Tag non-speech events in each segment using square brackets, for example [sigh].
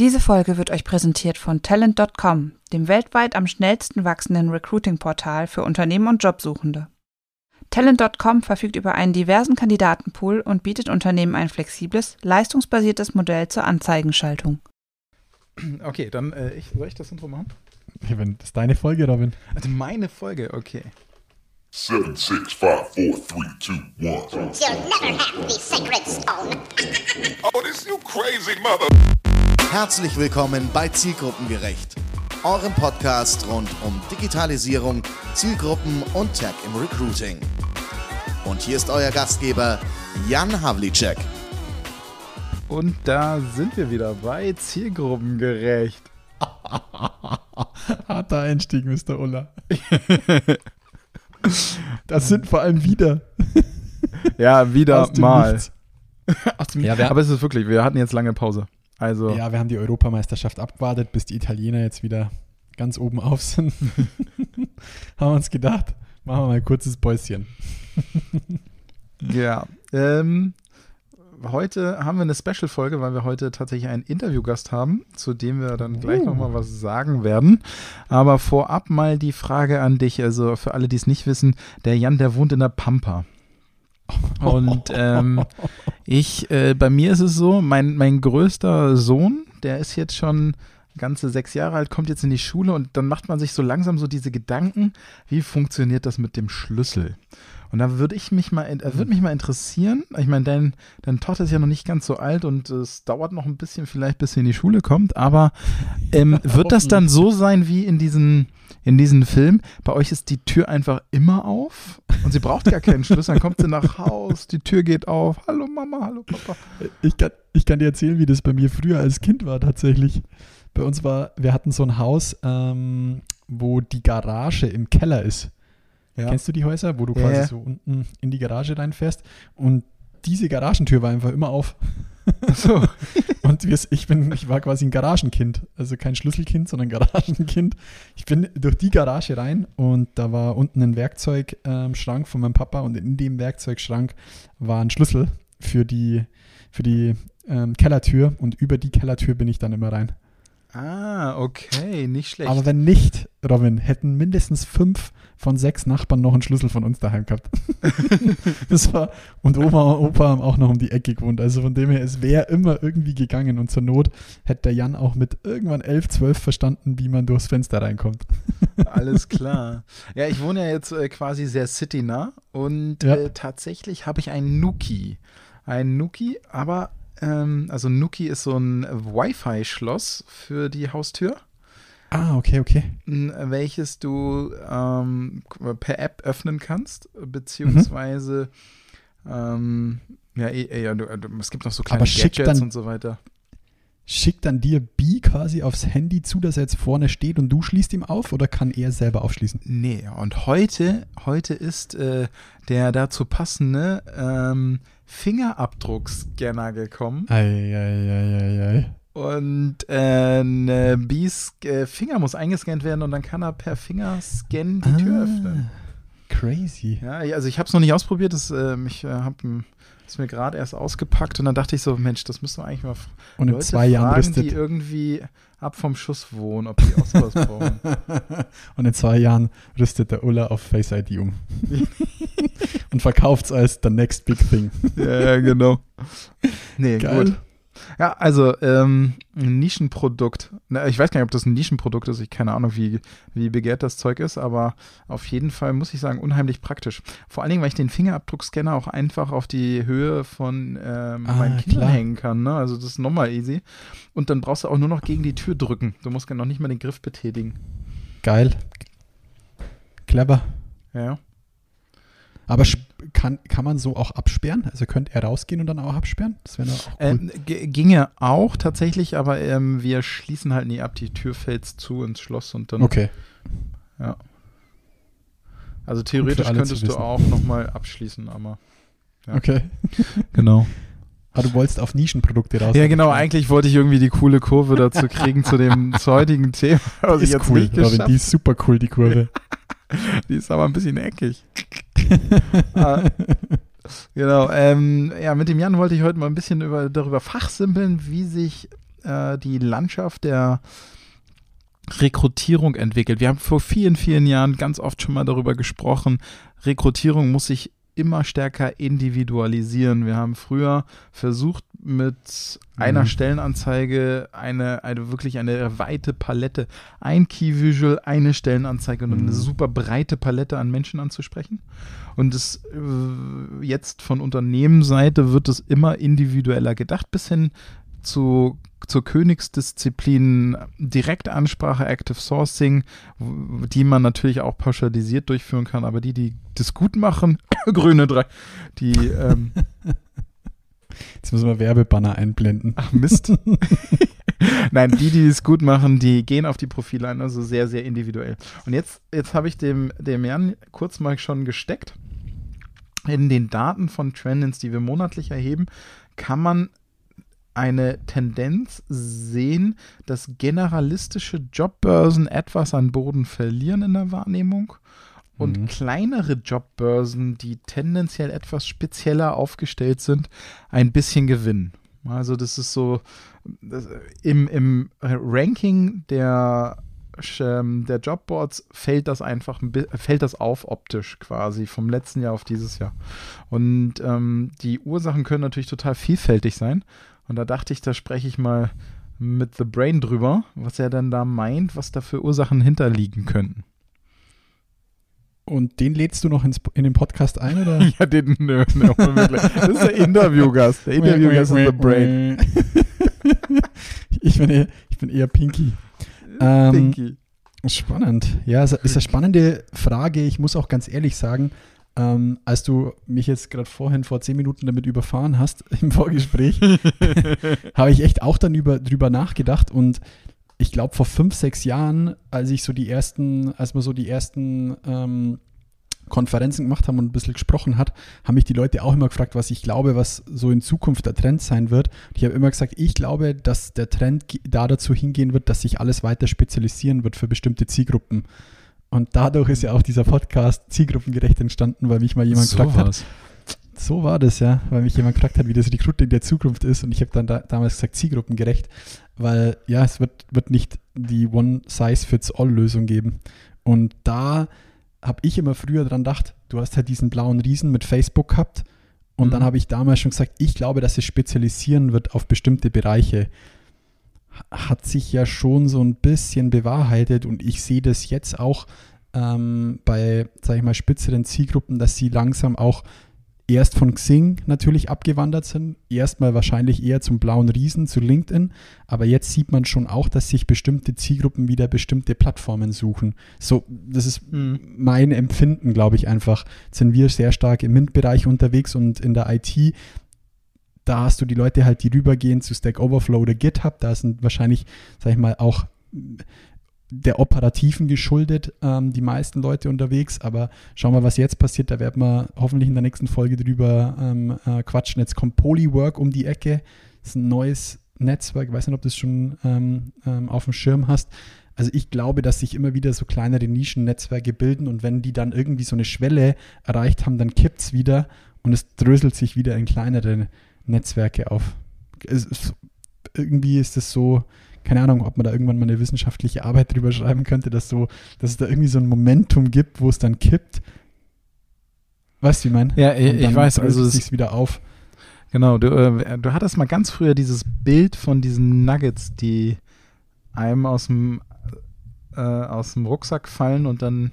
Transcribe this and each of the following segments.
Diese Folge wird euch präsentiert von Talent.com, dem weltweit am schnellsten wachsenden Recruiting-Portal für Unternehmen und Jobsuchende. Talent.com verfügt über einen diversen Kandidatenpool und bietet Unternehmen ein flexibles, leistungsbasiertes Modell zur Anzeigenschaltung. Okay, dann äh, ich, soll ich das Intro machen? Ja, wenn das ist deine Folge, Robin. Also meine Folge, okay. Seven, six, five, four, three, two, one. You'll never have the sacred stone. Oh, this you crazy mother. Herzlich willkommen bei Zielgruppengerecht, eurem Podcast rund um Digitalisierung, Zielgruppen und Tech im Recruiting. Und hier ist euer Gastgeber Jan Havlicek. Und da sind wir wieder bei Zielgruppengerecht. [laughs] Harter Einstieg, Mr. Ulla. [laughs] Das sind vor allem wieder. Ja, wieder Aus dem mal. Nichts. [laughs] Aus dem Ja, Aber es ist wirklich, wir hatten jetzt lange Pause. Also, Ja, wir haben die Europameisterschaft abgewartet, bis die Italiener jetzt wieder ganz oben auf sind. [laughs] haben wir uns gedacht, machen wir mal ein kurzes Päuschen. ja. Ähm, heute haben wir eine Special-Folge, weil wir heute tatsächlich einen Interviewgast haben, zu dem wir dann gleich Uh. nochmal was sagen werden. Aber vorab mal die Frage an dich, also für alle, die es nicht wissen, der Jan, der wohnt in der Pampa. Und ähm, ich, äh, bei mir ist es so, mein, mein größter Sohn, der ist jetzt schon ganze sechs Jahre alt, kommt jetzt in die Schule und dann macht man sich so langsam so diese Gedanken, wie funktioniert das mit dem Schlüssel? Und da würde ich mich mal, äh, würde mich mal interessieren, ich meine, dein, deine Tochter ist ja noch nicht ganz so alt und es dauert noch ein bisschen vielleicht, bis sie in die Schule kommt, aber ähm, [laughs] wird das dann so sein wie in diesen, in diesem Film? Bei euch ist die Tür einfach immer auf und sie braucht gar keinen Schlüssel, dann kommt sie nach Haus, die Tür geht auf, hallo Mama, hallo Papa. Ich kann, ich kann dir erzählen, wie das bei mir früher als Kind war tatsächlich. Bei uns war, wir hatten so ein Haus, ähm, wo die Garage im Keller ist. Ja. Kennst du die Häuser, wo du quasi ja. so unten in die Garage reinfährst? Und diese Garagentür war einfach immer auf. [laughs] So. Und wir, ich, bin, ich war quasi ein Garagenkind. Also kein Schlüsselkind, sondern Garagenkind. Ich bin durch die Garage rein und da war unten ein Werkzeugschrank von meinem Papa und in dem Werkzeugschrank war ein Schlüssel für die, für die ähm, Kellertür und über die Kellertür bin ich dann immer rein. Ah, okay, nicht schlecht. Aber wenn nicht, Robin, hätten mindestens fünf von sechs Nachbarn noch einen Schlüssel von uns daheim gehabt. [laughs] das war, und Oma und Opa haben auch noch um die Ecke gewohnt. Also von dem her, es wäre immer irgendwie gegangen. Und zur Not hätte der Jan auch mit irgendwann elf, zwölf verstanden, wie man durchs Fenster reinkommt. [laughs] Alles klar. Ja, ich wohne ja jetzt äh, quasi sehr citynah und Ja. äh, tatsächlich habe ich einen Nuki. Ein Nuki, aber ähm, also Nuki ist so ein Wi-Fi-Schloss für die Haustür, Ah, okay, okay. welches du ähm, per App öffnen kannst, beziehungsweise ähm, ja, eh, ja du, du, es gibt noch so kleine Gadgets dann- und so weiter. Schickt dann dir B quasi aufs Handy zu, dass er jetzt vorne steht und du schließt ihm auf oder kann er selber aufschließen? Nee, und heute, heute ist äh, der dazu passende ähm, Fingerabdruckscanner gekommen. Eieieiei. Und äh, ne, Bs äh, Finger muss eingescannt werden und dann kann er per Fingerscan die Tür öffnen. Crazy. Ja, also ich habe es noch nicht ausprobiert. Das, ähm, ich äh, habe es mir gerade erst ausgepackt und dann dachte ich so, Mensch, das müsste man eigentlich mal Und in Leute zwei Jahren fragen, die rüstet. irgendwie ab vom Schuss wohnen, ob die auch sowas brauchen. [laughs] Und in zwei Jahren rüstet der Ulla auf Face ID um. [laughs] und verkauft es als the next big thing. ja, ja, genau. Nee, Geil. gut. Ja, also ähm, ein Nischenprodukt. Ich weiß gar nicht, ob das ein Nischenprodukt ist. Ich keine Ahnung, wie, wie begehrt das Zeug ist, aber auf jeden Fall muss ich sagen, unheimlich praktisch. Vor allen Dingen, weil ich den Fingerabdruckscanner auch einfach auf die Höhe von ähm, Ah, meinen Kindern hängen kann. Ne? Also das ist nochmal easy. Und dann brauchst du auch nur noch gegen die Tür drücken. Du musst noch nicht mal den Griff betätigen. Geil. Clever. Ja. Aber kann, kann man so auch absperren? Also könnte er rausgehen und dann auch absperren? Das wäre auch cool. Ähm, ginge auch tatsächlich, aber ähm, wir schließen halt nie ab. Die Tür fällt zu ins Schloss und dann okay. Also theoretisch könntest du auch nochmal abschließen, aber. Ja. Okay. [laughs] Genau. Aber du wolltest auf Nischenprodukte raus. Ja, genau. Eigentlich wollte ich irgendwie die coole Kurve dazu kriegen zu dem [laughs] heutigen Thema, was Die ich ist jetzt cool, nicht Robin. Die ist super cool, die Kurve. [laughs] Die ist aber ein bisschen eckig. Ah, genau. Ähm, ja, mit dem Jan wollte ich heute mal ein bisschen über, darüber fachsimpeln, wie sich äh, die Landschaft der Rekrutierung entwickelt. Wir haben vor vielen, vielen Jahren ganz oft schon mal darüber gesprochen, Rekrutierung muss sich immer stärker individualisieren. Wir haben früher versucht, mit einer Mhm. Stellenanzeige eine, eine wirklich eine weite Palette, ein Key Visual, eine Stellenanzeige und eine Mhm. super breite Palette an Menschen anzusprechen. Und es äh, jetzt von Unternehmensseite wird es immer individueller gedacht, bis hin zu, zur Königsdisziplin Direktansprache, Active Sourcing, die man natürlich auch pauschalisiert durchführen kann, aber die, die das gut machen, [coughs] grüne drei, die, ähm, [laughs] Jetzt müssen wir Werbebanner einblenden. ach Mist. [laughs] Nein, die, die es gut machen, die gehen auf die Profile ein, also sehr, sehr individuell. Und jetzt, jetzt habe ich dem, dem Jan kurz mal schon gesteckt. In den Daten von Trendins, die wir monatlich erheben, kann man eine Tendenz sehen, dass generalistische Jobbörsen etwas an Boden verlieren in der Wahrnehmung und Mhm. kleinere Jobbörsen, die tendenziell etwas spezieller aufgestellt sind, ein bisschen gewinnen. Also das ist so das, im, im Ranking der ähm, der Jobboards fällt das einfach fällt das auf optisch quasi vom letzten Jahr auf dieses Jahr. Und ähm, die Ursachen können natürlich total vielfältig sein. Und da dachte ich, da spreche ich mal mit The Brain drüber, was er denn da meint, was da für Ursachen hinterliegen könnten. Und den lädst du noch ins, in den Podcast ein, oder? [laughs] Ja, den nö, nö. Das ist der Interviewgast. Der [laughs] Interviewgast ist The Brain. [laughs] ich, bin eher, ich bin eher Pinky. Ähm, Pinky. Spannend. Ja, es ist eine spannende Frage. Ich muss auch ganz ehrlich sagen, ähm, als du mich jetzt gerade vorhin vor zehn Minuten damit überfahren hast [laughs] im Vorgespräch, [laughs] habe ich echt auch dann über, drüber nachgedacht und ich glaube vor fünf, sechs Jahren, als ich so die ersten, als wir so die ersten ähm, Konferenzen gemacht haben und ein bisschen gesprochen hat, haben mich die Leute auch immer gefragt, was ich glaube, was so in Zukunft der Trend sein wird. Und ich habe immer gesagt, ich glaube, dass der Trend da dazu hingehen wird, dass sich alles weiter spezialisieren wird für bestimmte Zielgruppen. Und dadurch ist ja auch dieser Podcast zielgruppengerecht entstanden, weil mich mal jemand gefragt hat, was. so war das ja, weil mich jemand gefragt hat, wie das Recruiting der Zukunft ist und ich habe dann da, damals gesagt, zielgruppengerecht, weil ja, es wird, wird nicht die One-Size-Fits-All-Lösung geben. Und da habe ich immer früher dran gedacht, du hast halt diesen blauen Riesen mit Facebook gehabt und Mhm. dann habe ich damals schon gesagt, ich glaube, dass es spezialisieren wird auf bestimmte Bereiche. Hat sich ja schon so ein bisschen bewahrheitet und ich sehe das jetzt auch ähm, bei, sage ich mal, spitzeren Zielgruppen, dass sie langsam auch erst von Xing natürlich abgewandert sind, erstmal wahrscheinlich eher zum blauen Riesen, zu LinkedIn, aber jetzt sieht man schon auch, dass sich bestimmte Zielgruppen wieder bestimmte Plattformen suchen. So, das ist Mhm. mein Empfinden, glaube ich einfach. Jetzt sind wir sehr stark im MINT-Bereich unterwegs und in der IT, da hast du die Leute halt, die rübergehen zu Stack Overflow oder GitHub, da sind wahrscheinlich, sag ich mal, auch der Operativen geschuldet, ähm, die meisten Leute unterwegs. Aber schauen wir, was jetzt passiert. Da werden wir hoffentlich in der nächsten Folge drüber ähm, äh, quatschen. Jetzt kommt Polywork um die Ecke. Das ist ein neues Netzwerk. Ich weiß nicht, ob du es schon ähm, ähm, auf dem Schirm hast. Also ich glaube, dass sich immer wieder so kleinere Nischennetzwerke bilden und wenn die dann irgendwie so eine Schwelle erreicht haben, dann kippt es wieder und es dröselt sich wieder in kleinere Netzwerke auf. Es irgendwie ist es so, keine Ahnung, ob man da irgendwann mal eine wissenschaftliche Arbeit drüber schreiben könnte, dass, so, dass es da irgendwie so ein Momentum gibt, wo es dann kippt. Weißt du, wie ich meine? Ja, ich, Und ich weiß, also es, sich's wieder auf. genau, du, äh, du hattest mal ganz früher dieses Bild von diesen Nuggets, die einem aus dem äh, aus dem Rucksack fallen und dann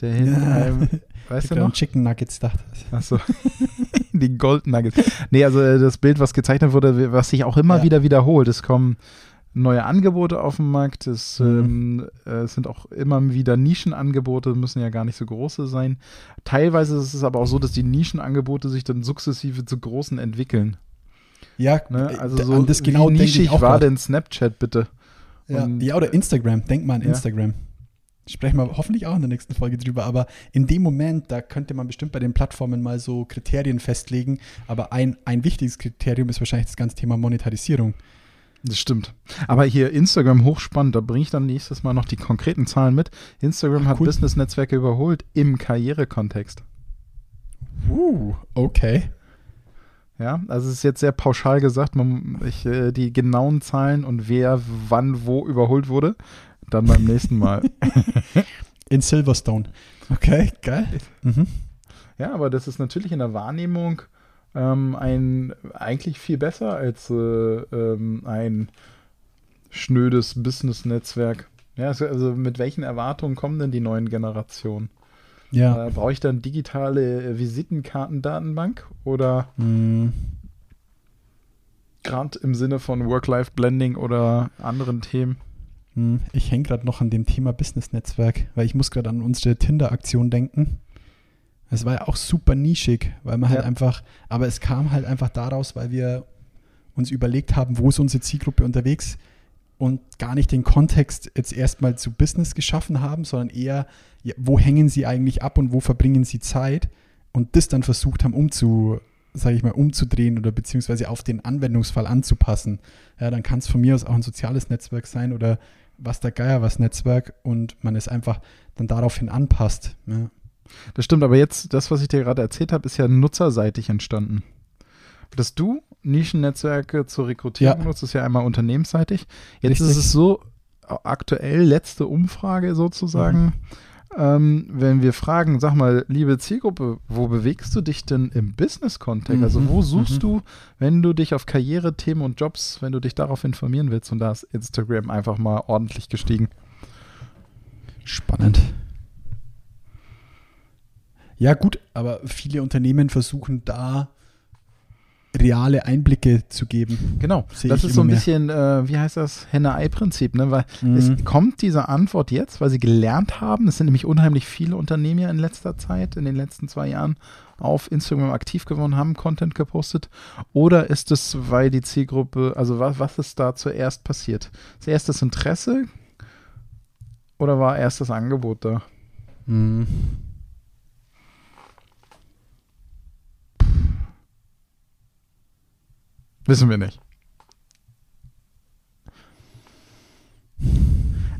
der [laughs] hinter Ja. einem, weißt du noch? Chicken Nuggets gedacht. Achso. [laughs] die Gold Nuggets. Nee, also äh, das Bild, was gezeichnet wurde, was sich auch immer Ja. wieder wiederholt. Es kommen neue Angebote auf den Markt. Es, Mhm. ähm, äh, es sind auch immer wieder Nischenangebote, müssen ja gar nicht so große sein. Teilweise ist es aber auch so, dass die Nischenangebote sich dann sukzessive zu großen entwickeln. Ja, Ne? äh, Also so das genau wie nischig ich war denn Snapchat bitte? Ja, ja, oder Instagram. Denk mal an Ja. Sprechen wir hoffentlich auch in der nächsten Folge drüber. Aber in dem Moment, da könnte man bestimmt bei den Plattformen mal so Kriterien festlegen. Aber ein, ein wichtiges Kriterium ist wahrscheinlich das ganze Thema Monetarisierung. Das stimmt. Aber hier Instagram hochspannend, da bringe ich dann nächstes Mal noch die konkreten Zahlen mit. Instagram Ach, hat cool. Business-Netzwerke überholt im Karrierekontext. Uh, okay. Ja, also es ist jetzt sehr pauschal gesagt, man, ich, äh, die genauen Zahlen und wer wann wo überholt wurde, dann beim nächsten Mal. [laughs] In Silverstone. Okay, geil. Mhm. Ja, aber das ist natürlich in der Wahrnehmung ähm, ein eigentlich viel besser als äh, ähm, ein schnödes Business-Netzwerk. Ja, also- also mit welchen Erwartungen kommen denn die neuen Generationen? Ja. Äh, Brauche ich dann digitale äh, Visitenkartendatenbank oder Mhm. gerade im Sinne von Work-Life-Blending oder anderen Themen? Hm, Ich hänge gerade noch an dem Thema Business-Netzwerk, weil ich muss gerade an unsere Tinder-Aktion denken. Es war ja auch super nischig, weil man halt Ja. einfach, aber es kam halt einfach daraus, weil wir uns überlegt haben, wo ist unsere Zielgruppe unterwegs und gar nicht den Kontext jetzt erstmal zu Business geschaffen haben, sondern eher, ja, wo hängen sie eigentlich ab und wo verbringen sie Zeit und das dann versucht haben umzu, sage ich mal, umzudrehen oder beziehungsweise auf den Anwendungsfall anzupassen. Ja, dann kann es von mir aus auch ein soziales Netzwerk sein oder was der Geier was Netzwerk und man es einfach dann daraufhin anpasst. Ja. Das stimmt, aber jetzt, das, was ich dir gerade erzählt habe, ist ja nutzerseitig entstanden. Dass du Nischennetzwerke zur Rekrutierung Ja. nutzt, ist ja einmal unternehmensseitig. Jetzt Richtig. ist es so, aktuell letzte Umfrage sozusagen, ähm, wenn wir fragen, sag mal, liebe Zielgruppe, wo bewegst du dich denn im Business-Kontext? Also Mhm, wo suchst mhm. du, wenn du dich auf Karriere, Themen und Jobs, wenn du dich darauf informieren willst? Und da ist Instagram einfach mal ordentlich gestiegen. Spannend. Ja, gut, aber viele Unternehmen versuchen da reale Einblicke zu geben. Genau, das ist so ein mehr. bisschen, äh, wie heißt das, Henne-Ei-Prinzip, ne? Weil Mhm. es kommt diese Antwort jetzt, weil sie gelernt haben, es sind nämlich unheimlich viele Unternehmen ja in letzter Zeit, in den letzten zwei Jahren auf Instagram aktiv geworden haben, Content gepostet, oder ist es, weil die Zielgruppe, also was, was ist da zuerst passiert? Zuerst das Interesse oder war erst das Angebot da? Mhm. Wissen wir nicht.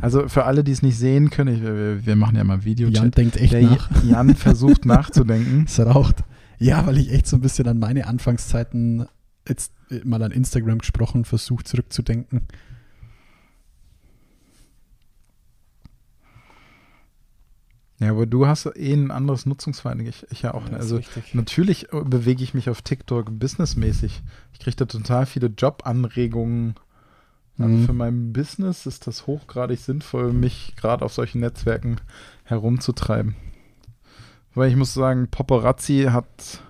Also für alle, die es nicht sehen können, ich, wir, wir machen ja mal Video. Jan denkt echt Der nach. Jan versucht [laughs] nachzudenken. Es raucht. Ja, weil ich echt so ein bisschen an meine Anfangszeiten jetzt mal an Instagram gesprochen, versucht zurückzudenken. Ja, aber du hast eh ein anderes Nutzungsverhalten. Ich, ich ja auch. ne? also natürlich äh, bewege ich mich auf TikTok businessmäßig. Ich kriege da total viele Jobanregungen. Also Mhm. für mein Business ist das hochgradig sinnvoll, mich gerade auf solchen Netzwerken herumzutreiben. Weil ich muss sagen, Paparazzi hat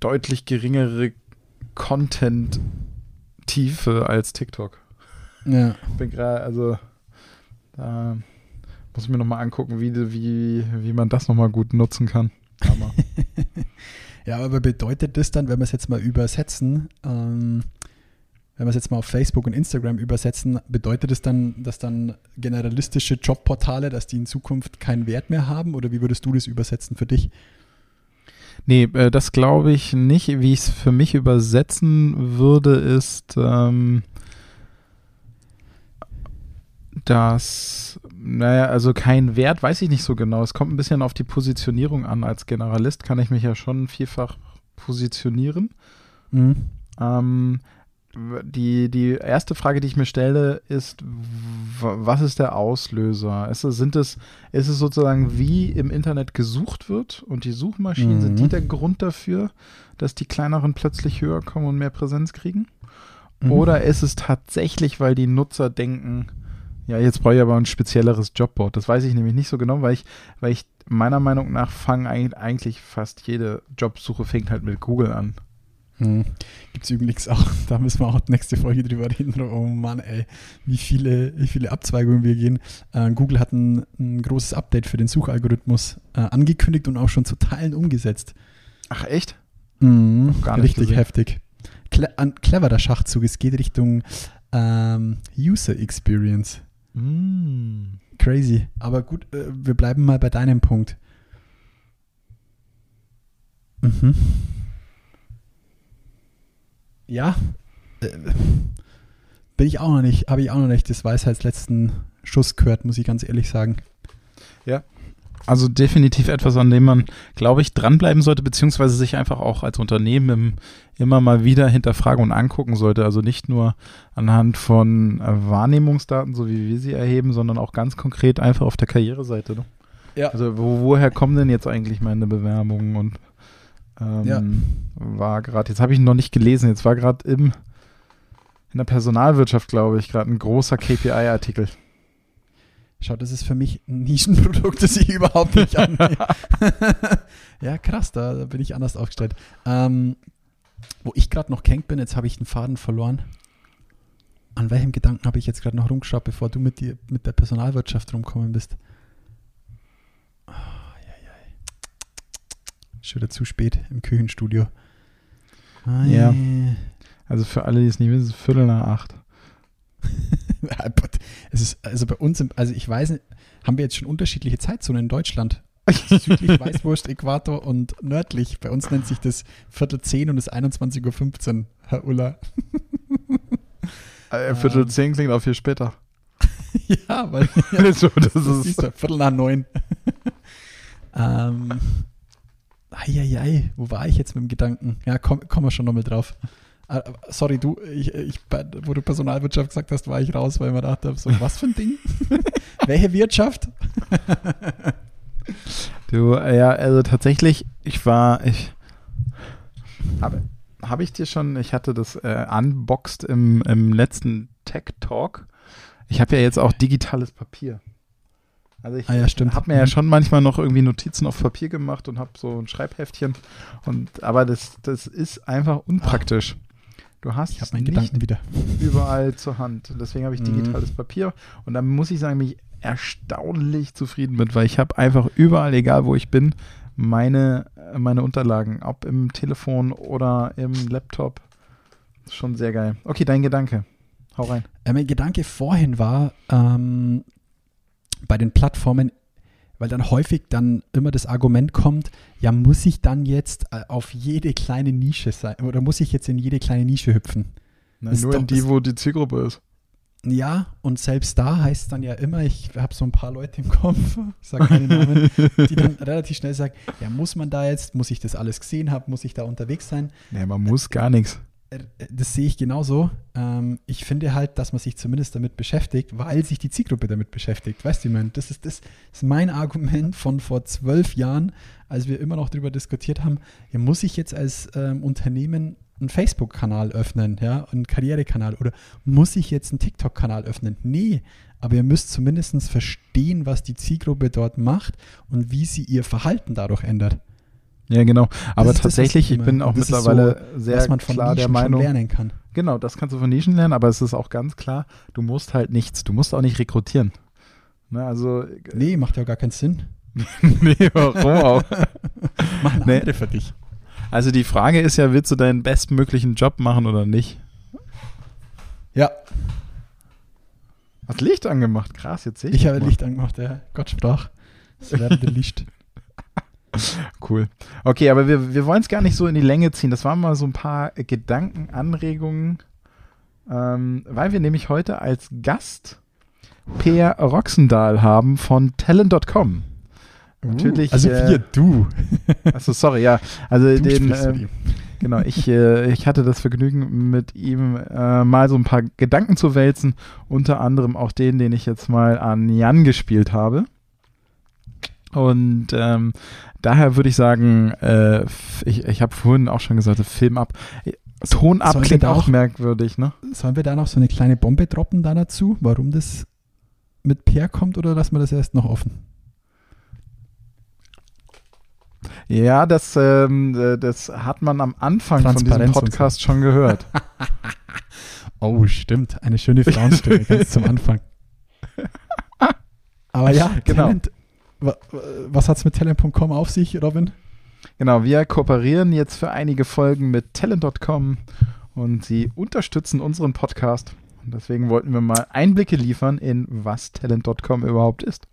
deutlich geringere Content-Tiefe als TikTok. Ja. Ich bin gerade, also da muss ich mir nochmal angucken, wie, wie, wie man das nochmal gut nutzen kann. Aber [laughs] Ja, aber bedeutet das dann, wenn wir es jetzt mal übersetzen, ähm, wenn wir es jetzt mal auf Facebook und Instagram übersetzen, bedeutet es dann, dass dann generalistische Jobportale, dass die in Zukunft keinen Wert mehr haben? Oder wie würdest du das übersetzen für dich? nee, äh, das glaube ich nicht. Wie ich es für mich übersetzen würde, ist, ähm, dass, naja, also kein Wert, weiß ich nicht so genau. Es kommt ein bisschen auf die Positionierung an. Als Generalist kann ich mich ja schon vielfach positionieren. Mhm. Ähm, die, die erste Frage, die ich mir stelle, ist, was ist der Auslöser? Ist es, sind es, ist es sozusagen, wie im Internet gesucht wird und die Suchmaschinen, Mhm. sind die der Grund dafür, dass die kleineren plötzlich höher kommen und mehr Präsenz kriegen? Mhm. Oder ist es tatsächlich, weil die Nutzer denken, ja, jetzt brauche ich aber ein spezielleres Jobboard. Das weiß ich nämlich nicht so genau, weil ich, weil ich meiner Meinung nach fangen eig- eigentlich fast jede Jobsuche fängt halt mit Google an. Hm. Gibt es übrigens auch, [laughs] da müssen wir auch nächste Folge drüber reden. Oh Mann, ey, wie viele, wie viele Abzweigungen wir gehen. Äh, Google hat ein, ein großes Update für den Suchalgorithmus äh, angekündigt und auch schon zu Teilen umgesetzt. Ach echt? Mhm, gar nicht richtig gesehen. heftig. Cle ein cleverer Schachzug. Es geht Richtung ähm, User Experience. Mm. Crazy. Aber gut, äh, wir bleiben mal bei deinem Punkt. Mhm. Ja. Äh, bin ich auch noch nicht, habe ich auch noch nicht das Weisheitsletzten Schuss gehört, muss ich ganz ehrlich sagen. Also definitiv etwas, an dem man, glaube ich, dranbleiben sollte, beziehungsweise sich einfach auch als Unternehmen im, immer mal wieder hinterfragen und angucken sollte. Also nicht nur anhand von äh, Wahrnehmungsdaten, so wie wir sie erheben, sondern auch ganz konkret einfach auf der Karriereseite. Ne? Ja. Also wo, woher kommen denn jetzt eigentlich meine Bewerbungen und ähm, Ja. war gerade, jetzt habe ich ihn noch nicht gelesen, jetzt war gerade im in der Personalwirtschaft, glaube ich, gerade ein großer KPI-Artikel. Schau, das ist für mich ein Nischenprodukt, [laughs] das ich überhaupt nicht annehme. [laughs] ja, krass, da, da bin ich anders aufgestellt. Ähm, wo ich gerade noch gehängt bin, jetzt habe ich den Faden verloren. An welchem Gedanken habe ich jetzt gerade noch rumgeschaut, bevor du mit, dir, mit der Personalwirtschaft rumkommen bist? Oh, ja, ja. Schon wieder zu spät im Küchenstudio. Ah, Ja. Also für alle, die es nicht wissen, es ist Viertel nach acht. Es ist also bei uns, also ich weiß nicht, haben wir jetzt schon unterschiedliche Zeitzonen in Deutschland? Südlich, [laughs] Weißwurst, Äquator und nördlich. Bei uns nennt sich das Viertel 10 und ist 21.15 Uhr, Herr Uller. Äh, Viertel Ähm. zehn klingt auch viel später. [laughs] ja, weil [laughs] so, das das ist, siehst du, Viertel nach neun. ähm, eieiei, wo war ich jetzt mit dem Gedanken? Ja, komm, kommen wir schon nochmal drauf. Ah, Sorry, du, ich, ich, wo du Personalwirtschaft gesagt hast, war ich raus, weil ich mir dachte, so, was für ein Ding? [laughs] Welche Wirtschaft? [laughs] Du, äh, ja, also tatsächlich, ich war, ich habe habe ich dir schon, ich hatte das äh, unboxed im, im letzten Tech Talk. Ich habe ja jetzt auch digitales Papier. Also ich Ah ja, habe mir ja Mhm. schon manchmal noch irgendwie Notizen auf Papier gemacht und habe so ein Schreibheftchen. Und aber das, das ist einfach unpraktisch. Du hast meinen nicht Gedanken wieder. überall zur Hand. Deswegen habe ich Mhm. digitales Papier. Und da muss ich sagen, bin ich erstaunlich zufrieden mit, weil ich habe einfach überall, egal wo ich bin, meine, meine Unterlagen, ob im Telefon oder im Laptop. Schon sehr geil. Okay, dein Gedanke. Hau rein. Äh, mein Gedanke vorhin war, ähm, bei den Plattformen, weil dann häufig dann immer das Argument kommt, ja, muss ich dann jetzt äh, auf jede kleine Nische sein oder muss ich jetzt in jede kleine Nische hüpfen? Na, nur doch- in die, wo die Zielgruppe ist. Ja, und selbst da heißt es dann ja immer, ich habe so ein paar Leute im Kopf, [laughs] ich sage keine Namen, die dann [laughs] relativ schnell sagen, ja, muss man da jetzt, muss ich das alles gesehen haben, muss ich da unterwegs sein? Nee, man muss gar nichts. Äh, Das sehe ich genauso. Ähm, ich finde halt, dass man sich zumindest damit beschäftigt, weil sich die Zielgruppe damit beschäftigt. Weißt du, meine, das ist, das ist mein Argument von vor zwölf Jahren, als wir immer noch darüber diskutiert haben, ja, muss ich jetzt als ähm, Unternehmen einen Facebook-Kanal öffnen, ja, einen Karrierekanal oder muss ich jetzt einen TikTok-Kanal öffnen? Nee, aber ihr müsst zumindest verstehen, was die Zielgruppe dort macht und wie sie ihr Verhalten dadurch ändert. Ja, genau. Aber das, tatsächlich, ich bin auch mittlerweile sehr was man von klar der Nischen schon Meinung. lernen kann. Genau, das kannst du von Nischen lernen, aber es ist auch ganz klar, du musst halt nichts. Du musst auch nicht rekrutieren. Ne, also, Nee, macht ja gar keinen Sinn. [laughs] nee, warum auch? [laughs] Machen Nee. andere für dich. Also die Frage ist ja, willst du deinen bestmöglichen Job machen oder nicht? Ja, Hast Licht angemacht? Krass, jetzt sehe ich. ich habe mal. Licht angemacht, ja. Gott sprach. Es werdende [laughs] Licht. Cool. Okay, aber wir, wir wollen es gar nicht so in die Länge ziehen. Das waren mal so ein paar äh, Gedanken, Anregungen, ähm, weil wir nämlich heute als Gast Per Roxendahl haben von Talent.com. Natürlich, Also äh, wir, du. Achso, sorry, ja. Also Du den, äh, die. genau, ich, äh, ich hatte das Vergnügen, mit ihm äh, mal so ein paar Gedanken zu wälzen. Unter anderem auch den, den ich jetzt mal an Jan gespielt habe. Und ähm, daher würde ich sagen, äh, ich, ich habe vorhin auch schon gesagt, Film ab. Ton ab klingt auch auch- merkwürdig, ne? Sollen wir da noch so eine kleine Bombe droppen da dazu, warum das mit Per kommt oder lassen wir das erst noch offen? Ja, das, ähm, äh, das hat man am Anfang von diesem und so. Podcast schon gehört. [laughs] Oh, stimmt. Eine schöne [laughs] Frauenstimme ganz zum Anfang. [laughs] Aber ja, Genau. Talent. Wa- wa- Was hat es mit Talent.com auf sich, Robin? Genau, wir kooperieren jetzt für einige Folgen mit Talent.com und sie unterstützen unseren Podcast. Und deswegen wollten wir mal Einblicke liefern in was Talent.com überhaupt ist.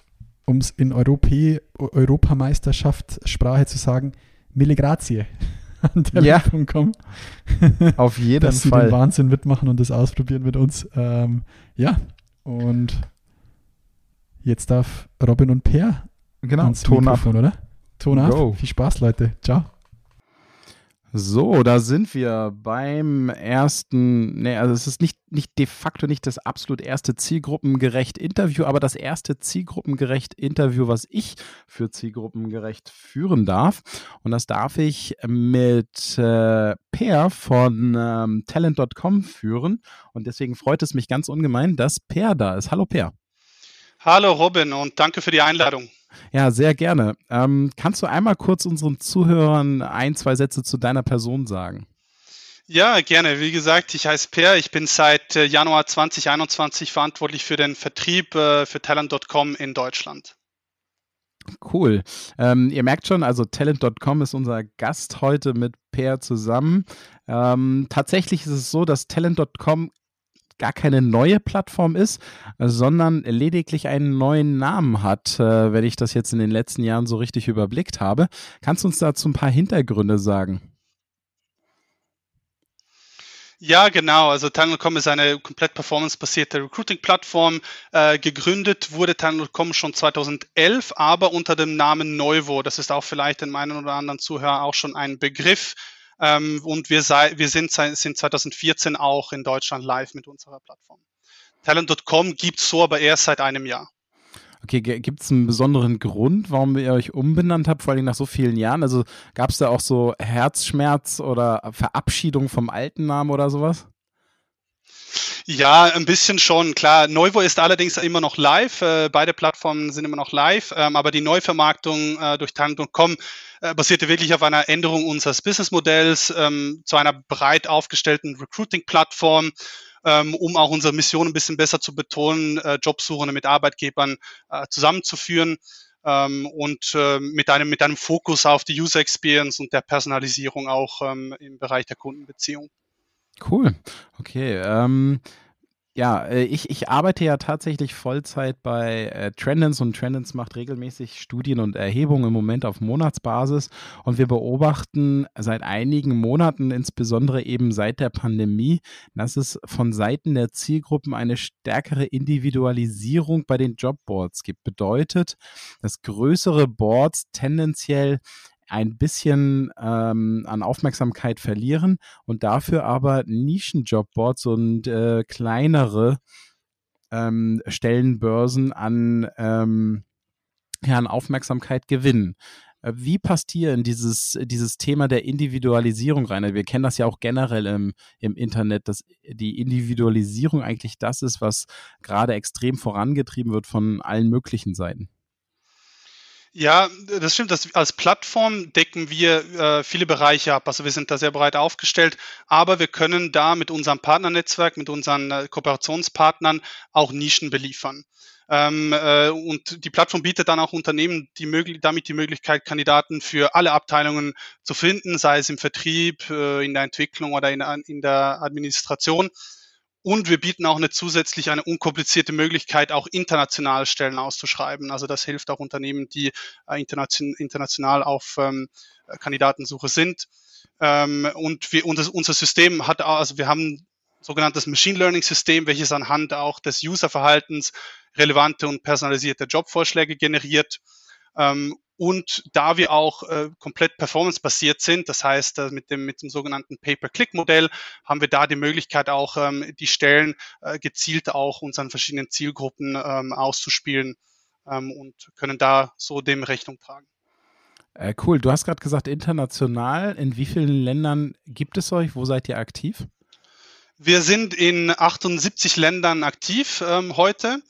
Um es in Europä Europameisterschaft Sprache zu sagen, Mille Grazie [laughs] an Ja. Talent.com. [laughs] Auf jeden dass sie den Fall. Wahnsinn mitmachen und das ausprobieren mit uns. Ähm, ja, und jetzt darf Robin und Per Genau, ans Ton ab. Oder? Ton ab. Go. Viel Spaß, Leute. Ciao. So, da sind wir beim ersten, ne, also es ist nicht, nicht de facto nicht das absolut erste zielgruppengerecht Interview, aber das erste zielgruppengerecht Interview, was ich für zielgruppengerecht führen darf. Und das darf ich mit äh, Per von ähm, Talent.com führen. Und deswegen freut es mich ganz ungemein, dass Per da ist. Hallo Per. Hallo Robin und danke für die Einladung. Ja, sehr gerne. Ähm, kannst du einmal kurz unseren Zuhörern ein, zwei Sätze zu deiner Person sagen? Ja, gerne. Wie gesagt, ich heiße Per. Ich bin seit äh, Januar 2021 verantwortlich für den Vertrieb äh, für Talent.com in Deutschland. Cool. Ähm, ihr merkt schon, also Talent.com ist unser Gast heute mit Per zusammen. Ähm, tatsächlich ist es so, dass Talent.com gar keine neue Plattform ist, sondern lediglich einen neuen Namen hat, äh, wenn ich das jetzt in den letzten Jahren so richtig überblickt habe. Kannst du uns dazu ein paar Hintergründe sagen? Ja, genau. Also Tango.com ist eine komplett performancebasierte Recruiting-Plattform. Äh, gegründet wurde Tango.com schon 2011, aber unter dem Namen Neuvo. Das ist auch vielleicht den meinen oder anderen Zuhörer auch schon ein Begriff. Ähm, und wir, sei, wir sind, sind 2014 auch in Deutschland live mit unserer Plattform. Talent.com gibt es so aber erst seit einem Jahr. Okay, gibt es einen besonderen Grund, warum ihr euch umbenannt habt, vor allem nach so vielen Jahren? Also gab es da auch so Herzschmerz oder Verabschiedung vom alten Namen oder sowas? Ja, ein bisschen schon, klar. Neuvo ist allerdings immer noch live. Äh, beide Plattformen sind immer noch live, ähm, aber die Neuvermarktung äh, durch Talent.com äh, basierte wirklich auf einer Änderung unseres Businessmodells ähm, zu einer breit aufgestellten Recruiting-Plattform ähm, um auch unsere Mission ein bisschen besser zu betonen, äh, Jobsuchende mit Arbeitgebern äh, zusammenzuführen ähm, und äh, mit, einem, mit einem Fokus auf die User Experience und der Personalisierung auch ähm, im Bereich der Kundenbeziehung. Cool. Okay. Ähm, ja, äh, ich, ich arbeite ja tatsächlich Vollzeit bei äh, Trendens und Trendens macht regelmäßig Studien und Erhebungen im Moment auf Monatsbasis und wir beobachten seit einigen Monaten, insbesondere eben seit der Pandemie, dass es von Seiten der Zielgruppen eine stärkere Individualisierung bei den Jobboards gibt. Bedeutet, dass größere Boards tendenziell ein bisschen ähm, an Aufmerksamkeit verlieren und dafür aber Nischenjobboards und äh, kleinere ähm, Stellenbörsen an, ähm, ja, an Aufmerksamkeit gewinnen. Äh, wie passt hier in dieses, dieses Thema der Individualisierung rein? Wir kennen das ja auch generell im, im Internet, dass die Individualisierung eigentlich das ist, was gerade extrem vorangetrieben wird von allen möglichen Seiten. Ja, das stimmt. Das, als Plattform decken wir äh, viele Bereiche ab. Also wir sind da sehr breit aufgestellt, aber wir können da mit unserem Partnernetzwerk, mit unseren äh, Kooperationspartnern auch Nischen beliefern. Ähm, äh, und die Plattform bietet dann auch Unternehmen die damit die Möglichkeit, Kandidaten für alle Abteilungen zu finden, sei es im Vertrieb, äh, in der Entwicklung oder in, in der Administration. Und wir bieten auch eine zusätzlich eine unkomplizierte Möglichkeit, auch international Stellen auszuschreiben. Also das hilft auch Unternehmen, die äh, internation, international auf ähm, Kandidatensuche sind. Ähm, und wir, unser, unser System hat, also wir haben sogenanntes Machine Learning System, welches anhand auch des Userverhaltens relevante und personalisierte Jobvorschläge generiert. Ähm, und da wir auch äh, komplett performance-basiert sind, das heißt äh, mit, dem, mit dem sogenannten Pay-per-Click-Modell, haben wir da die Möglichkeit auch ähm, die Stellen äh, gezielt auch unseren verschiedenen Zielgruppen ähm, auszuspielen ähm, und können da so dem Rechnung tragen. Äh, cool, du hast gerade gesagt international. In wie vielen Ländern gibt es euch? Wo seid ihr aktiv? Wir sind in 78 Ländern aktiv ähm, heute.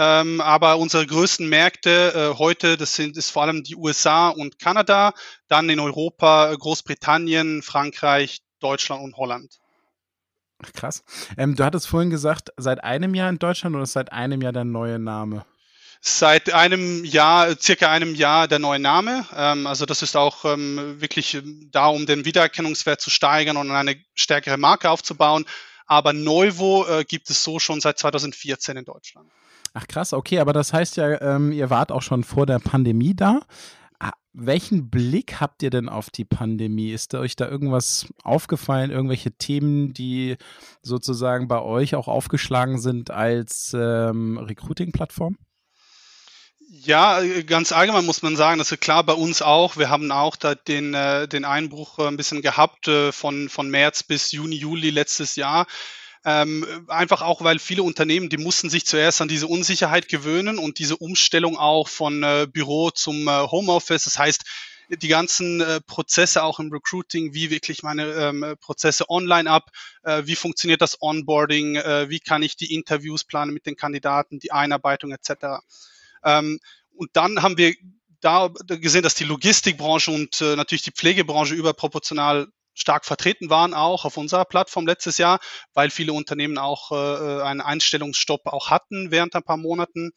Ähm, aber unsere größten Märkte äh, heute, das sind ist vor allem die USA und Kanada, dann in Europa, Großbritannien, Frankreich, Deutschland und Holland. Krass. Ähm, du hattest vorhin gesagt, seit einem Jahr in Deutschland oder seit einem Jahr der neue Name? Seit einem Jahr, circa einem Jahr der neue Name. Ähm, also das ist auch ähm, wirklich da, um den Wiedererkennungswert zu steigern und eine stärkere Marke aufzubauen. Aber Neuvo äh, gibt es so schon seit 2014 in Deutschland. Ach krass, okay, aber das heißt ja, ähm, ihr wart auch schon vor der Pandemie da. Ah, welchen Blick habt ihr denn auf die Pandemie? Ist euch da irgendwas aufgefallen, irgendwelche Themen, die sozusagen bei euch auch aufgeschlagen sind als ähm, Recruiting-Plattform? Ja, ganz allgemein muss man sagen, also klar bei uns auch. Wir haben auch da den, äh, den Einbruch äh, ein bisschen gehabt äh, von, von März bis Juni, Juli letztes Jahr. Ähm, einfach auch, weil viele Unternehmen, die mussten sich zuerst an diese Unsicherheit gewöhnen und diese Umstellung auch von äh, Büro zum äh, Homeoffice. Das heißt, die ganzen äh, Prozesse auch im Recruiting, wie wirklich meine ähm, Prozesse online ab, äh, wie funktioniert das Onboarding, äh, wie kann ich die Interviews planen mit den Kandidaten, die Einarbeitung etc. Ähm, und dann haben wir da gesehen, dass die Logistikbranche und äh, natürlich die Pflegebranche überproportional stark vertreten waren, auch auf unserer Plattform letztes Jahr, weil viele Unternehmen auch äh, einen Einstellungsstopp auch hatten während ein paar Monaten.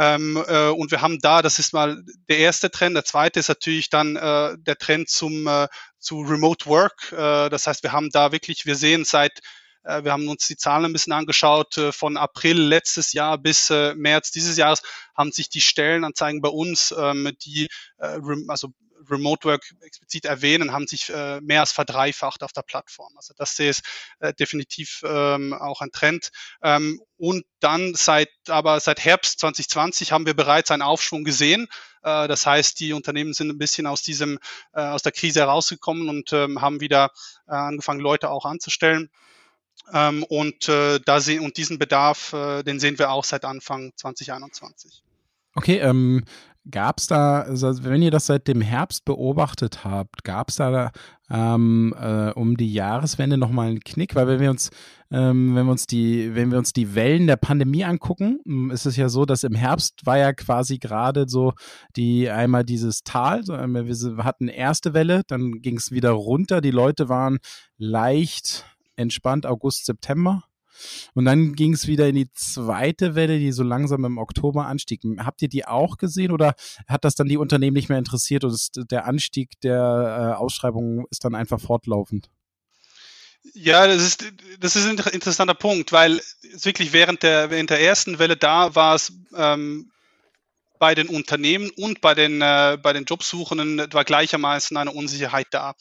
Ähm, äh, und wir haben da, das ist mal der erste Trend. Der zweite ist natürlich dann äh, der Trend zum äh, zu Remote Work. Äh, das heißt, wir haben da wirklich, wir sehen seit äh, wir haben uns die Zahlen ein bisschen angeschaut. Äh, von April letztes Jahr bis März dieses Jahres haben sich die Stellenanzeigen bei uns, ähm, die also Remote Work explizit erwähnen, haben sich äh, mehr als verdreifacht auf der Plattform. Also das ist äh, definitiv ähm, auch ein Trend. Ähm, und dann seit aber seit Herbst 2020 haben wir bereits einen Aufschwung gesehen. Äh, das heißt, die Unternehmen sind ein bisschen aus diesem äh, aus der Krise herausgekommen und ähm, haben wieder äh, angefangen, Leute auch anzustellen. Ähm, und äh, da sehen und diesen Bedarf, äh, den sehen wir auch seit Anfang 2021. Okay, ähm, Gab es da, also wenn ihr das seit dem Herbst beobachtet habt, gab es da ähm, äh, um die Jahreswende nochmal einen Knick? Weil wenn wir uns, ähm, wenn wir uns die, wenn wir uns die Wellen der Pandemie angucken, hm, ist es ja so, dass im Herbst war ja quasi gerade so die einmal dieses Tal, ähm, wir hatten erste Welle, dann ging es wieder runter, die Leute waren leicht entspannt August, September. Und dann ging es wieder in die zweite Welle, die so langsam im Oktober anstieg. Habt ihr die auch gesehen oder hat das dann die Unternehmen nicht mehr interessiert und ist, der Anstieg der äh, Ausschreibungen ist dann einfach fortlaufend? Ja, das ist, das ist ein interessanter Punkt, weil es wirklich während der, während der ersten Welle da war es ähm, bei den Unternehmen und bei den, äh, bei den Jobsuchenden war gleichermaßen eine Unsicherheit da.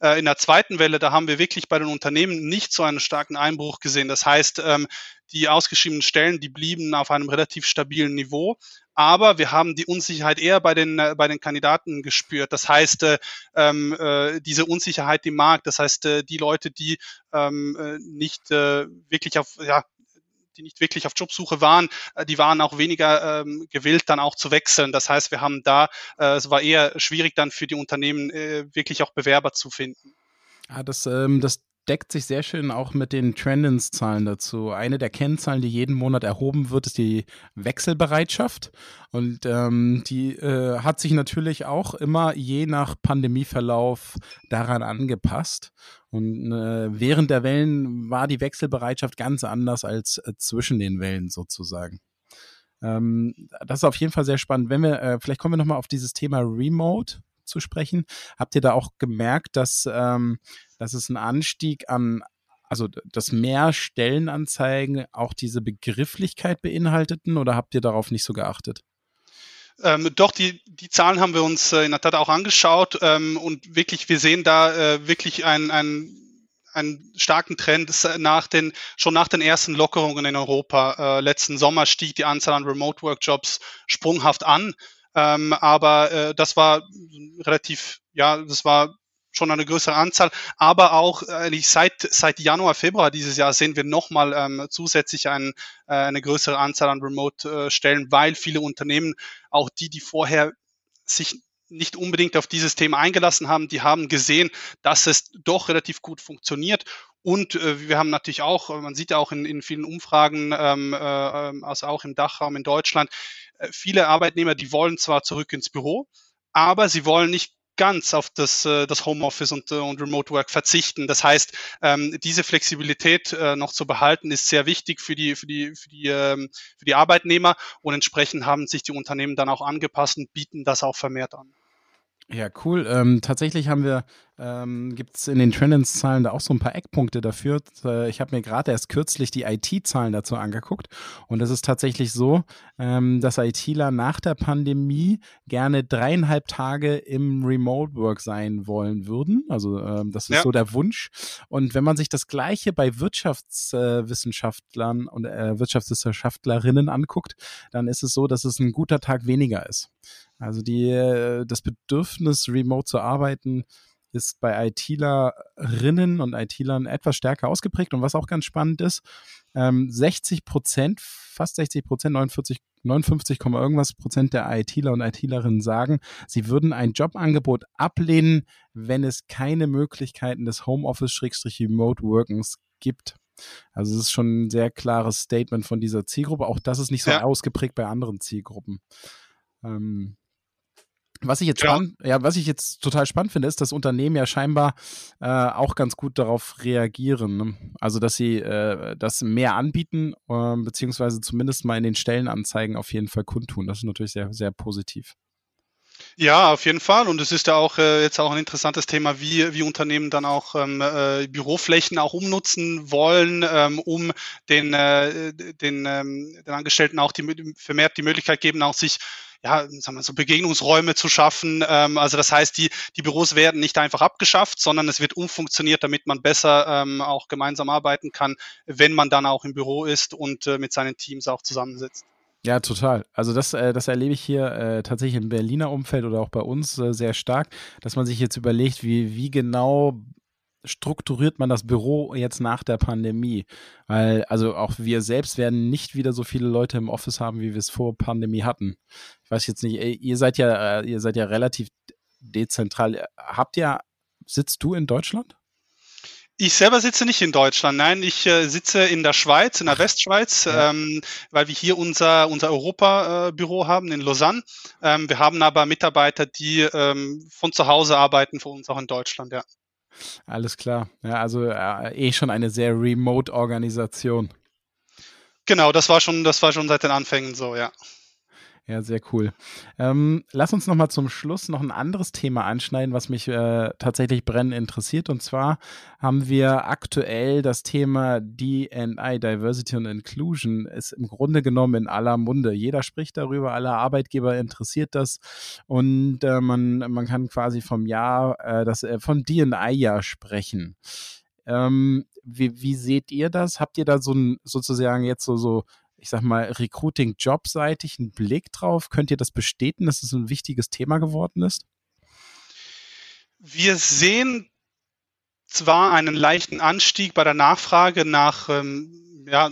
Äh, in der zweiten Welle, da haben wir wirklich bei den Unternehmen nicht so einen starken Einbruch gesehen. Das heißt, ähm, die ausgeschriebenen Stellen, die blieben auf einem relativ stabilen Niveau. Aber wir haben die Unsicherheit eher bei den, äh, bei den Kandidaten gespürt. Das heißt, äh, ähm, äh, diese Unsicherheit im Markt, das heißt, die Leute, die ähm, äh, nicht wirklich auf, ja, die nicht wirklich auf Jobsuche waren, äh, die waren auch weniger ähm, gewillt, dann auch zu wechseln. Das heißt, wir haben da, äh, es war eher schwierig dann für die Unternehmen, äh, wirklich auch Bewerber zu finden. Ja, das, ähm, das deckt sich sehr schön auch mit den Trendens-Zahlen dazu. Eine der Kennzahlen, die jeden Monat erhoben wird, ist die Wechselbereitschaft. Und ähm, die äh, hat sich natürlich auch immer je nach Pandemieverlauf daran angepasst. Und äh, während der Wellen war die Wechselbereitschaft ganz anders als äh, zwischen den Wellen sozusagen. Ähm, das ist auf jeden Fall sehr spannend. Wenn wir, äh, vielleicht kommen wir nochmal auf dieses Thema Remote zu sprechen. Habt ihr da auch gemerkt, dass, ähm, dass es einen Anstieg an, also dass mehr Stellenanzeigen auch diese Begrifflichkeit beinhalteten oder habt ihr darauf nicht so geachtet? Ähm, doch, die, die Zahlen haben wir uns äh, in der Tat auch angeschaut ähm, und wirklich, wir sehen da äh, wirklich ein, ein einen starken Trend nach den, schon nach den ersten Lockerungen in Europa. Äh, letzten Sommer stieg die Anzahl an Remote Work Jobs sprunghaft an. Ähm, aber äh, das war relativ, ja, das war schon eine größere Anzahl, aber auch äh, seit, seit Januar, Februar dieses Jahr sehen wir nochmal ähm, zusätzlich ein, äh, eine größere Anzahl an Remote-Stellen, weil viele Unternehmen, auch die, die vorher sich nicht unbedingt auf dieses Thema eingelassen haben, die haben gesehen, dass es doch relativ gut funktioniert. Und äh, wir haben natürlich auch, man sieht ja auch in, in vielen Umfragen, ähm, äh, also auch im Dachraum in Deutschland, äh, viele Arbeitnehmer, die wollen zwar zurück ins Büro, aber sie wollen nicht ganz auf das, äh, das Homeoffice und, äh, und Remote Work verzichten. Das heißt, ähm, diese Flexibilität äh, noch zu behalten, ist sehr wichtig für die, für, die, für, die, ähm, für die Arbeitnehmer und entsprechend haben sich die Unternehmen dann auch angepasst und bieten das auch vermehrt an. Ja, cool. Ähm, tatsächlich haben wir ähm, gibt es in den Trendens-Zahlen da auch so ein paar Eckpunkte dafür. Äh, ich habe mir gerade erst kürzlich die IT-Zahlen dazu angeguckt und es ist tatsächlich so, ähm, dass ITler nach der Pandemie gerne dreieinhalb Tage im Remote Work sein wollen würden. Also ähm, das ist Ja. so der Wunsch. Und wenn man sich das Gleiche bei Wirtschaftswissenschaftlern und äh, Wirtschaftswissenschaftlerinnen anguckt, dann ist es so, dass es ein guter Tag weniger ist. Also die, äh, das Bedürfnis, remote zu arbeiten, ist bei ITlerinnen und ITlern etwas stärker ausgeprägt. Und was auch ganz spannend ist, ähm, 60 Prozent, fast 60 Prozent, 49, 59, Komma irgendwas Prozent der ITler und ITlerinnen sagen, sie würden ein Jobangebot ablehnen, wenn es keine Möglichkeiten des Homeoffice-Remote-Workens gibt. Also es ist schon ein sehr klares Statement von dieser Zielgruppe. Auch das ist nicht so Ja. ausgeprägt bei anderen Zielgruppen. Ähm, was ich jetzt Ja. spannend, ja, was ich jetzt total spannend finde, ist, dass Unternehmen ja scheinbar äh, auch ganz gut darauf reagieren. Ne? Also, dass sie äh, das mehr anbieten, äh, beziehungsweise zumindest mal in den Stellenanzeigen auf jeden Fall kundtun. Das ist natürlich sehr, sehr positiv. Ja, auf jeden Fall. Und es ist ja auch äh, jetzt auch ein interessantes Thema, wie, wie Unternehmen dann auch ähm, äh, Büroflächen auch umnutzen wollen, ähm, um den, äh, den, ähm, den Angestellten auch die, vermehrt die Möglichkeit geben, auch sich ja, sagen wir so Begegnungsräume zu schaffen. Ähm, also das heißt, die, die Büros werden nicht einfach abgeschafft, sondern es wird umfunktioniert, damit man besser ähm, auch gemeinsam arbeiten kann, wenn man dann auch im Büro ist und äh, mit seinen Teams auch zusammensitzt. Ja, total. Also das, äh, das erlebe ich hier äh, tatsächlich im Berliner Umfeld oder auch bei uns äh, sehr stark, dass man sich jetzt überlegt, wie, wie genau strukturiert man das Büro jetzt nach der Pandemie? Weil, also auch wir selbst werden nicht wieder so viele Leute im Office haben, wie wir es vor Pandemie hatten. Ich weiß jetzt nicht, ihr seid ja, äh, ihr seid ja relativ dezentral. Habt ihr, sitzt du in Deutschland? Ich selber sitze nicht in Deutschland, nein, ich äh, sitze in der Schweiz, in der Westschweiz, Ja. ähm, weil wir hier unser, unser Europa-Büro haben in Lausanne. Ähm, wir haben aber Mitarbeiter, die ähm, von zu Hause arbeiten für uns auch in Deutschland, ja. Alles klar. Ja, also äh, eh schon eine sehr remote Organisation. Genau, das war schon, das war schon seit den Anfängen so, ja. Ja, sehr cool. Ähm, lass uns noch mal zum Schluss noch ein anderes Thema anschneiden, was mich äh, tatsächlich brennend interessiert. Und zwar haben wir aktuell das Thema D&I, Diversity und Inclusion, ist im Grunde genommen in aller Munde. Jeder spricht darüber, alle Arbeitgeber interessiert das und äh, man, man kann quasi vom Jahr, äh, das, äh, von D&I-Jahr sprechen. Ähm, wie, wie seht ihr das? Habt ihr da so ein sozusagen jetzt so, so ich sag mal, Recruiting-Jobseitig einen Blick drauf? Könnt ihr das bestätigen, dass es ein wichtiges Thema geworden ist? Wir sehen zwar einen leichten Anstieg bei der Nachfrage nach ähm, ja,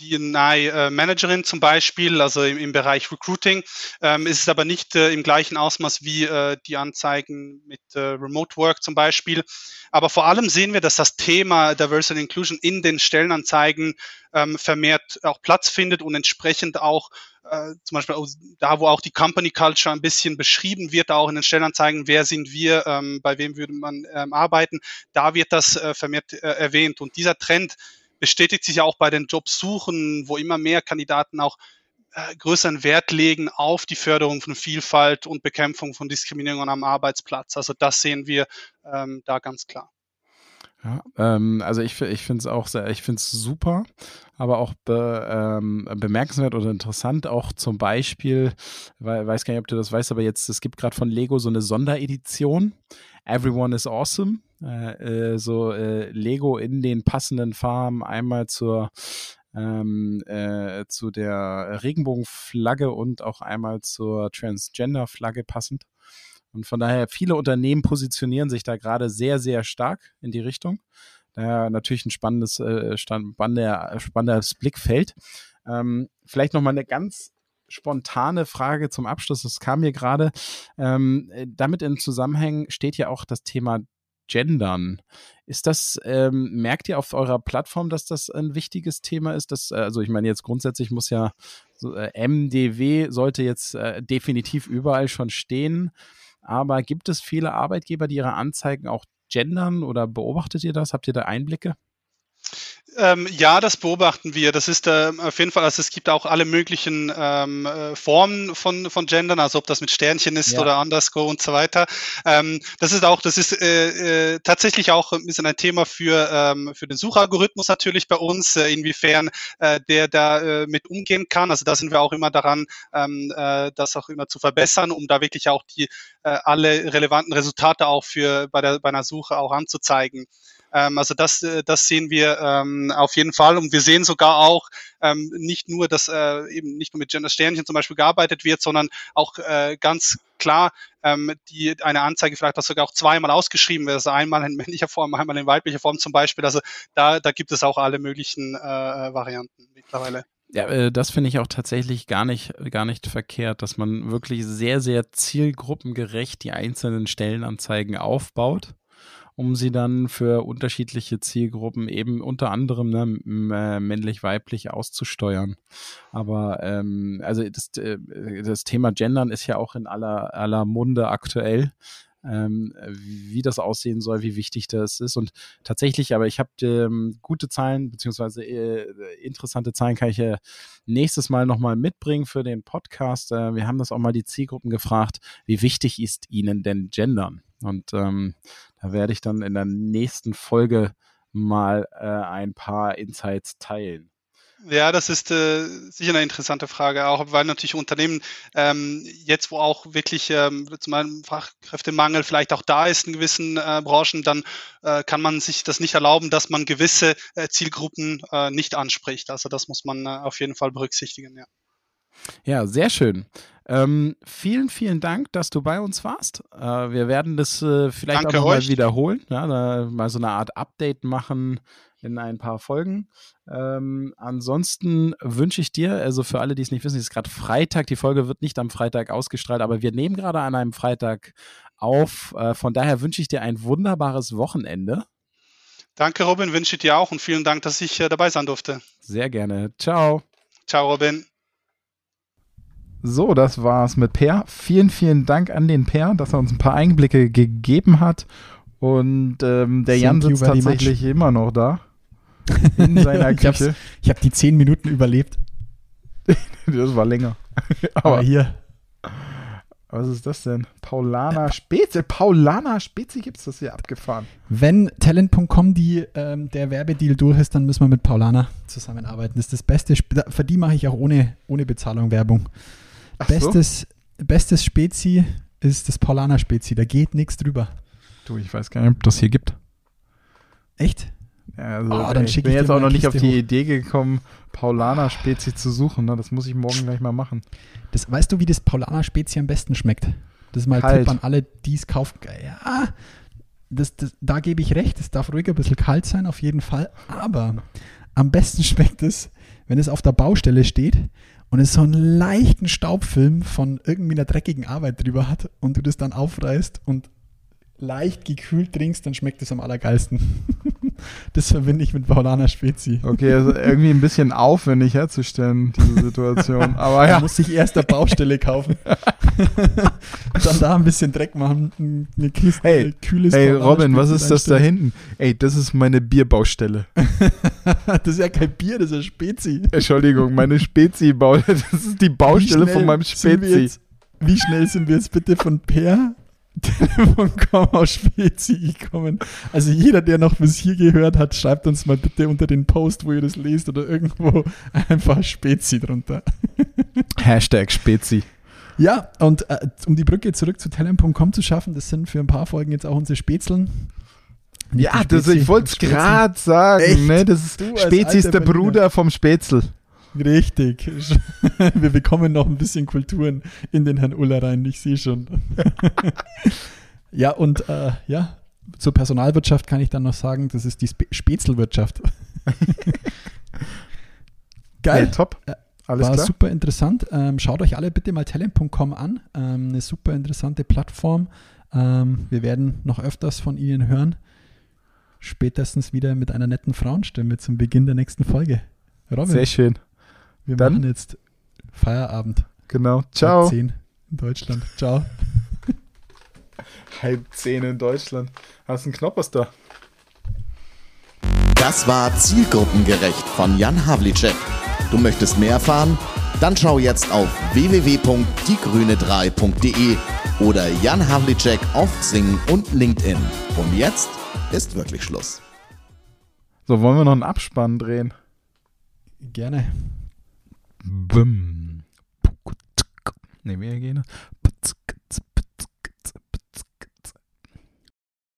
DNI-Managerin zum Beispiel, also im, im Bereich Recruiting, ähm, ist es aber nicht äh, im gleichen Ausmaß wie äh, die Anzeigen mit äh, Remote Work zum Beispiel. Aber vor allem sehen wir, dass das Thema Diversity and Inclusion in den Stellenanzeigen ähm, vermehrt auch Platz findet und entsprechend auch äh, zum Beispiel da, wo auch die Company Culture ein bisschen beschrieben wird, auch in den Stellenanzeigen, wer sind wir, ähm, bei wem würde man ähm, arbeiten, da wird das äh, vermehrt äh, erwähnt. Und dieser Trend bestätigt sich auch bei den Jobsuchen, wo immer mehr Kandidaten auch äh, größeren Wert legen auf die Förderung von Vielfalt und Bekämpfung von Diskriminierung am Arbeitsplatz. Also das sehen wir ähm, da ganz klar. Ja, ähm, also ich, ich finde es auch sehr, ich finde es super, aber auch be, ähm, bemerkenswert oder interessant, auch zum Beispiel, weil, weiß gar nicht, ob du das weißt, aber jetzt, es gibt gerade von Lego so eine Sonderedition, Everyone is Awesome, äh, äh, so äh, Lego in den passenden Farben, einmal zur ähm, äh, zu der Regenbogenflagge und auch einmal zur Transgender-Flagge passend. Und von daher, viele Unternehmen positionieren sich da gerade sehr, sehr stark in die Richtung. Natürlich ein spannendes, äh, spannender, spannendes Blickfeld. Ähm, vielleicht nochmal eine ganz spontane Frage zum Abschluss. Das kam mir gerade. Ähm, damit in Zusammenhang steht ja auch das Thema Gendern. Ist das, ähm, merkt ihr auf eurer Plattform, dass das ein wichtiges Thema ist? Dass, also ich meine, jetzt grundsätzlich muss ja so, äh, MDW sollte jetzt äh, definitiv überall schon stehen. Aber gibt es viele Arbeitgeber, die ihre Anzeigen auch gendern oder beobachtet ihr das? Habt ihr da Einblicke? Ähm, ja, das beobachten wir. Das ist äh, auf jeden Fall, also es gibt auch alle möglichen ähm, äh, Formen von, von Gendern, also ob das mit Sternchen ist Ja. oder Underscore und so weiter. Ähm, das ist auch, das ist äh, äh, tatsächlich auch ein bisschen ein Thema für, ähm, für den Suchalgorithmus natürlich bei uns, äh, inwiefern äh, der da äh, mit umgehen kann. Also da sind wir auch immer daran, ähm, äh, das auch immer zu verbessern, um da wirklich auch die äh, alle relevanten Resultate auch für bei der bei einer Suche auch anzuzeigen. Ähm, also das, äh, das sehen wir ähm, auf jeden Fall und wir sehen sogar auch ähm, nicht nur, dass äh, eben nicht nur mit Gender Sternchen zum Beispiel gearbeitet wird, sondern auch äh, ganz klar ähm, die eine Anzeige vielleicht auch sogar auch zweimal ausgeschrieben wird, also einmal in [laughs] männlicher Form, einmal in weiblicher Form zum Beispiel. Also da, da gibt es auch alle möglichen äh, Varianten mittlerweile. Ja, äh, das finde ich auch tatsächlich gar nicht, gar nicht verkehrt, dass man wirklich sehr, sehr zielgruppengerecht die einzelnen Stellenanzeigen aufbaut, um sie dann für unterschiedliche Zielgruppen eben unter anderem ne, äh, männlich-weiblich auszusteuern. Aber ähm, also das, äh, das Thema Gendern ist ja auch in aller, aller Munde aktuell. Ähm, wie das aussehen soll, wie wichtig das ist. Und tatsächlich, aber ich habe ähm, gute Zahlen, beziehungsweise äh, interessante Zahlen kann ich ja nächstes Mal nochmal mitbringen für den Podcast. Äh, wir haben das auch mal die Zielgruppen gefragt, wie wichtig ist ihnen denn Gendern? Und ähm, da werde ich dann in der nächsten Folge mal äh, ein paar Insights teilen. Ja, das ist äh, sicher eine interessante Frage, auch weil natürlich Unternehmen ähm, jetzt, wo auch wirklich ähm, zum einen Fachkräftemangel vielleicht auch da ist in gewissen äh, Branchen, dann äh, kann man sich das nicht erlauben, dass man gewisse äh, Zielgruppen äh, nicht anspricht. Also das muss man äh, auf jeden Fall berücksichtigen. Ja. Ja, sehr schön. Ähm, vielen, vielen Dank, dass du bei uns warst. Äh, wir werden das äh, vielleicht Danke auch nochmal wiederholen, ja, mal so eine Art Update machen in ein paar Folgen. Ähm, ansonsten wünsche ich dir, also für alle, die es nicht wissen, es ist gerade Freitag, die Folge wird nicht am Freitag ausgestrahlt, aber wir nehmen gerade an einem Freitag auf. Äh, von daher wünsche ich dir ein wunderbares Wochenende. Danke, Robin, wünsche ich dir auch und vielen Dank, dass ich äh, dabei sein durfte. Sehr gerne. Ciao. Ciao, Robin. So, das war's mit Per. Vielen, vielen Dank an den Per, dass er uns ein paar Einblicke gegeben hat. Und ähm, der Thank Jan sitzt tatsächlich immer noch da. [laughs] In seiner Küche. Ich habe die zehn Minuten überlebt. [laughs] Das war länger. [laughs] Aber Aber hier, was ist das denn? Paulana Spezi. Paulana Spezi gibt's das hier abgefahren. wenn Talent.com die, ähm, der Werbedeal durch ist, dann müssen wir mit Paulana zusammenarbeiten. Das ist das Beste. Für die mache ich auch ohne, ohne Bezahlung Werbung. Ach so. Bestes, bestes Spezi ist das Paulana Spezi. Da geht nichts drüber. Du, ich weiß gar nicht, ob das hier gibt. Echt? Ja, also, Ah, dann ich bin ich jetzt auch noch nicht auf die hoch. Idee gekommen, Paulana Spezi zu suchen. Ne? Das muss ich morgen gleich mal machen. Das, weißt du, wie das Paulana Spezi am besten schmeckt? Das ist mal Kalt. Tipp an alle, die es kaufen. Ja, das, das, da gebe ich recht. Es darf ruhig ein bisschen kalt sein, auf jeden Fall. Aber am besten [laughs] schmeckt es, wenn es auf der Baustelle steht und es so einen leichten Staubfilm von irgendwie einer dreckigen Arbeit drüber hat und du das dann aufreißt und leicht gekühlt trinkst, dann schmeckt es am allergeilsten. [laughs] das verbinde ich mit Paulana Spezi. Okay, also irgendwie ein bisschen aufwendig herzustellen, diese Situation. [laughs] Aber Man ja, muss sich erst eine Baustelle kaufen. [laughs] dann da ein bisschen Dreck machen, eine Kiste, Hey, kühles Hey Paulaner Robin, was ist das da hinten? Ey, das ist meine Bierbaustelle. Das ist ja kein Bier, das ist Spezi. Entschuldigung, meine Spezi-Baustelle. Das ist die Baustelle von meinem Spezi. jetzt- Wie schnell sind wir jetzt bitte von Per Telefon.com auf Spezi gekommen? Also jeder, der noch bis hier gehört hat, schreibt uns mal bitte unter den Post, wo ihr das lest oder irgendwo [laughs] einfach Spezi drunter. Hashtag Spezi. Ja, und äh, um die Brücke zurück zu Talent.com zu schaffen, das sind für ein paar Folgen jetzt auch unsere Spätzeln. Nicht Ja, das, ich wollte es gerade sagen. Echt? Ne? Das ist, Spezi ist der Berliner. Bruder vom Spätzl. Richtig. [laughs] Wir bekommen noch ein bisschen Kulturen in den Herrn Uller rein, ich sehe schon. [laughs] ja, und äh, ja, zur Personalwirtschaft kann ich dann noch sagen, das ist die Spe Spätzlwirtschaft. [laughs] Geil. Hey, top. Ja, Alles War klar. super interessant. Ähm, schaut euch alle bitte mal talent.com an. Ähm, eine super interessante Plattform. Ähm, wir werden noch öfters von Ihnen hören. Spätestens wieder mit einer netten Frauenstimme zum Beginn der nächsten Folge. Robin, Sehr schön. Wir dann- machen jetzt Feierabend. Genau. Halb Ciao. zehn in Deutschland. Ciao. Halb zehn in Deutschland. [laughs] Hast du einen Knoppers da? Das war Zielgruppengerecht von Jan Havlicek. Du möchtest mehr erfahren? Dann schau jetzt auf www.diegrüne3.de oder Jan Havlicek auf Xing und LinkedIn. Und jetzt ist wirklich Schluss. So, wollen wir noch einen Abspann drehen? Gerne. Bum. Nee, wie geht das?